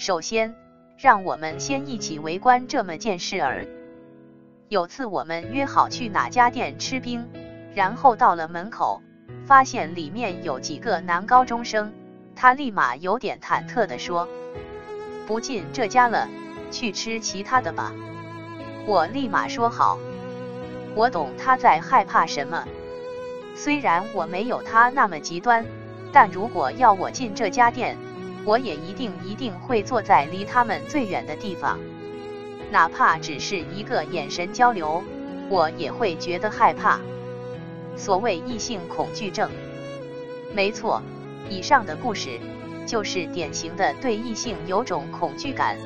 首先，让我们先一起围观这么件事儿。有次我们约好去哪家店吃冰，然后到了门口，发现里面有几个男高中生，他立马有点忐忑地说：“不进这家了，去吃其他的吧。”我立马说好。我懂他在害怕什么，虽然我没有他那么极端，但如果要我进这家店，我也一定一定会坐在离他们最远的地方，哪怕只是一个眼神交流，我也会觉得害怕。所谓异性恐惧症，没错，以上的故事就是典型的对异性有种恐惧感，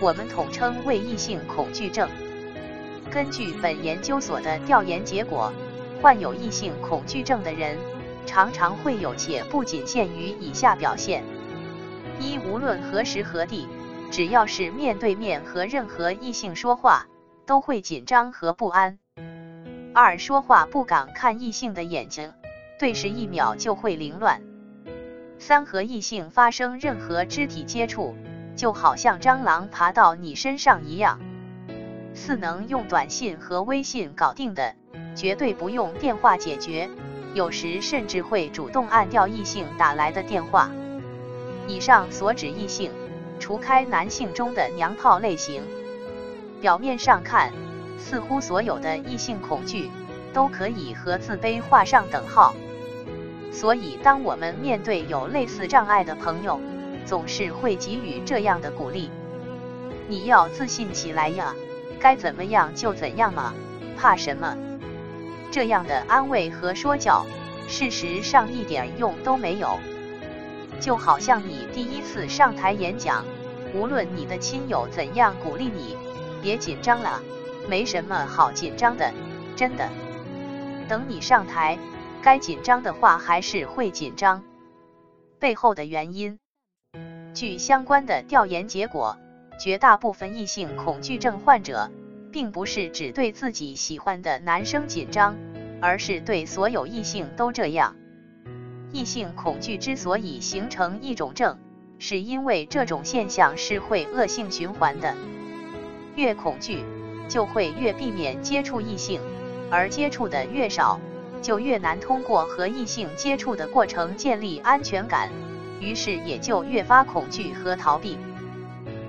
我们统称为异性恐惧症。根据本研究所的调研结果，患有异性恐惧症的人常常会有且不仅限于以下表现。一、无论何时何地，只要是面对面和任何异性说话，都会紧张和不安。二、说话不敢看异性的眼睛，对视一秒就会凌乱。三、和异性发生任何肢体接触，就好像蟑螂爬到你身上一样。四、能用短信和微信搞定的，绝对不用电话解决，有时甚至会主动按掉异性打来的电话。以上所指异性，除开男性中的娘炮类型，表面上看，似乎所有的异性恐惧都可以和自卑画上等号。所以，当我们面对有类似障碍的朋友，总是会给予这样的鼓励：你要自信起来呀，该怎么样就怎样嘛，怕什么？这样的安慰和说教，事实上一点用都没有。就好像你第一次上台演讲，无论你的亲友怎样鼓励你，别紧张了，没什么好紧张的，真的。等你上台，该紧张的话还是会紧张。背后的原因，据相关的调研结果，绝大部分异性恐惧症患者，并不是只对自己喜欢的男生紧张，而是对所有异性都这样。异性恐惧之所以形成一种症，是因为这种现象是会恶性循环的。越恐惧，就会越避免接触异性，而接触的越少，就越难通过和异性接触的过程建立安全感，于是也就越发恐惧和逃避。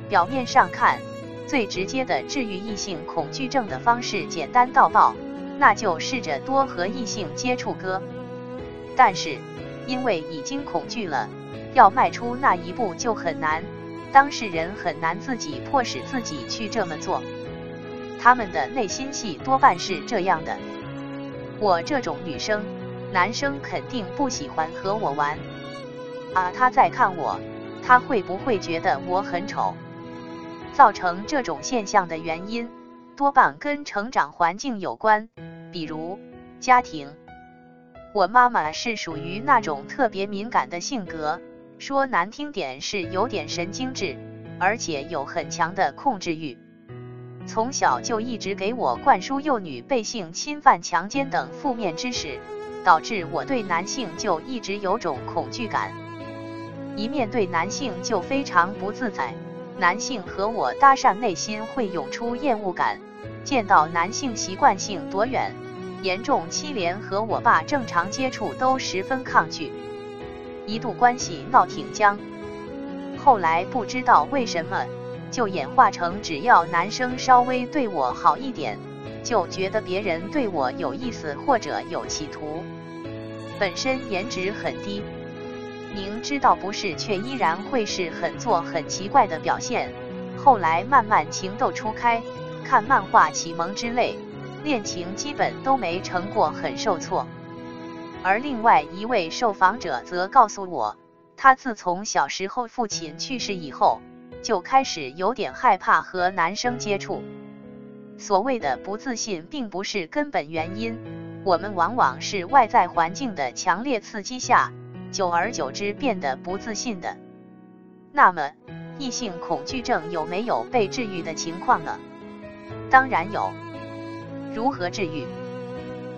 表面上看，最直接的治愈异性恐惧症的方式简单到爆，那就试着多和异性接触哥。但是。因为已经恐惧了，要迈出那一步就很难，当事人很难自己迫使自己去这么做。他们的内心戏多半是这样的：我这种女生，男生肯定不喜欢和我玩。啊，他在看我，他会不会觉得我很丑？造成这种现象的原因，多半跟成长环境有关，比如家庭。我妈妈是属于那种特别敏感的性格，说难听点是有点神经质，而且有很强的控制欲。从小就一直给我灌输幼女被性侵犯、强奸等负面知识，导致我对男性就一直有种恐惧感。一面对男性就非常不自在，男性和我搭讪，内心会涌出厌恶感，见到男性习惯性躲远。严重七连和我爸正常接触都十分抗拒，一度关系闹挺僵。后来不知道为什么，就演化成只要男生稍微对我好一点，就觉得别人对我有意思或者有企图。本身颜值很低，明知道不是，却依然会是很做很奇怪的表现。后来慢慢情窦初开，看漫画启蒙之类。恋情基本都没成过，很受挫。而另外一位受访者则告诉我，他自从小时候父亲去世以后，就开始有点害怕和男生接触。所谓的不自信，并不是根本原因，我们往往是外在环境的强烈刺激下，久而久之变得不自信的。那么，异性恐惧症有没有被治愈的情况呢？当然有。如何治愈？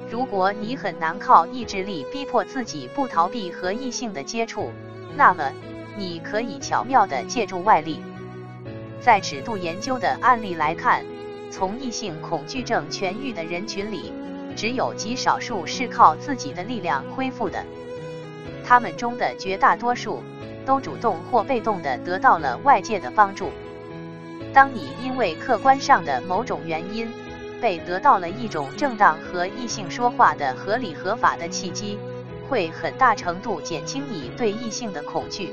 如果你很难靠意志力逼迫自己不逃避和异性的接触，那么你可以巧妙的借助外力。在尺度研究的案例来看，从异性恐惧症痊愈的人群里，只有极少数是靠自己的力量恢复的。他们中的绝大多数，都主动或被动的得到了外界的帮助。当你因为客观上的某种原因，被得到了一种正当和异性说话的合理合法的契机，会很大程度减轻你对异性的恐惧。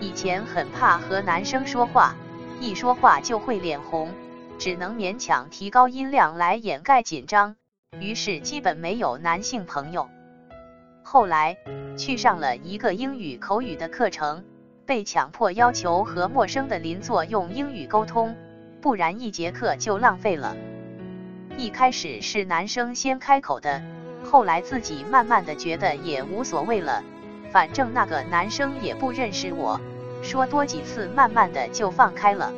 以前很怕和男生说话，一说话就会脸红，只能勉强提高音量来掩盖紧张，于是基本没有男性朋友。后来去上了一个英语口语的课程，被强迫要求和陌生的邻座用英语沟通，不然一节课就浪费了。一开始是男生先开口的，后来自己慢慢的觉得也无所谓了，反正那个男生也不认识我，说多几次慢慢的就放开了。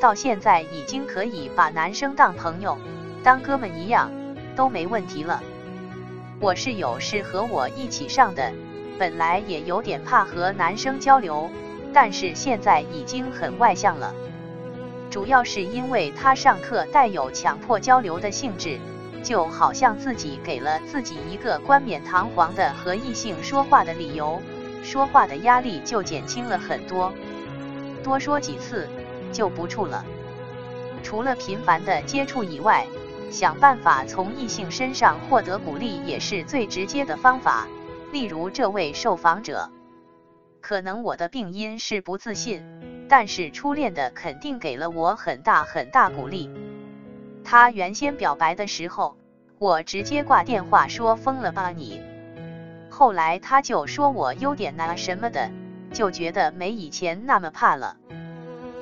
到现在已经可以把男生当朋友、当哥们一样，都没问题了。我室友是和我一起上的，本来也有点怕和男生交流，但是现在已经很外向了。主要是因为他上课带有强迫交流的性质，就好像自己给了自己一个冠冕堂皇的和异性说话的理由，说话的压力就减轻了很多。多说几次就不怵了。除了频繁的接触以外，想办法从异性身上获得鼓励也是最直接的方法。例如这位受访者，可能我的病因是不自信，但是初恋的肯定给了我很大很大鼓励。他原先表白的时候，我直接挂电话说疯了吧你。后来他就说我优点呐什么的，就觉得没以前那么怕了。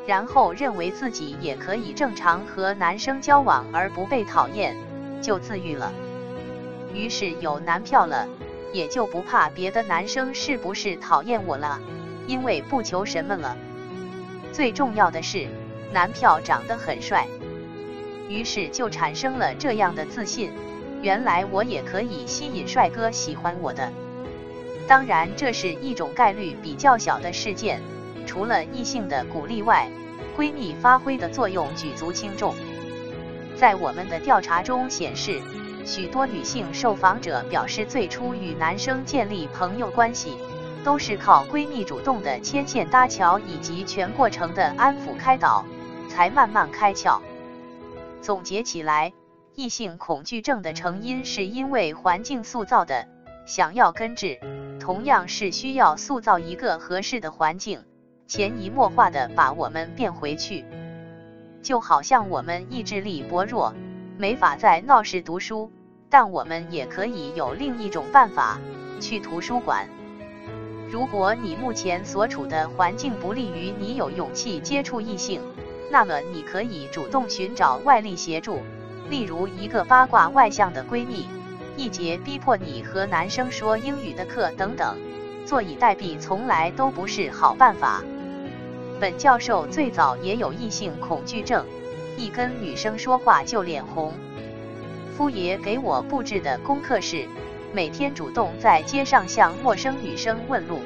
然后认为自己也可以正常和男生交往而不被讨厌，就自愈了。于是有男票了，也就不怕别的男生是不是讨厌我了，因为不求什么了。最重要的是，男票长得很帅，于是就产生了这样的自信：原来我也可以吸引帅哥喜欢我的。当然，这是一种概率比较小的事件。除了异性的鼓励外，闺蜜发挥的作用举足轻重。在我们的调查中显示，许多女性受访者表示，最初与男生建立朋友关系，都是靠闺蜜主动的牵线搭桥以及全过程的安抚开导，才慢慢开窍。总结起来，异性恐惧症的成因是因为环境塑造的，想要根治，同样是需要塑造一个合适的环境。潜移默化的把我们变回去，就好像我们意志力薄弱，没法在闹市读书，但我们也可以有另一种办法，去图书馆。如果你目前所处的环境不利于你有勇气接触异性，那么你可以主动寻找外力协助，例如一个八卦外向的闺蜜，一节逼迫你和男生说英语的课等等。坐以待毙从来都不是好办法。本教授最早也有异性恐惧症，一跟女生说话就脸红。夫爷给我布置的功课是，每天主动在街上向陌生女生问路，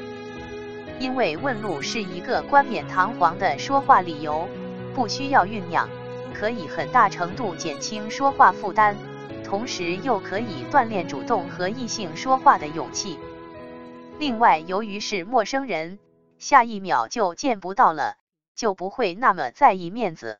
因为问路是一个冠冕堂皇的说话理由，不需要酝酿，可以很大程度减轻说话负担，同时又可以锻炼主动和异性说话的勇气。另外，由于是陌生人。下一秒就见不到了，就不会那么在意面子。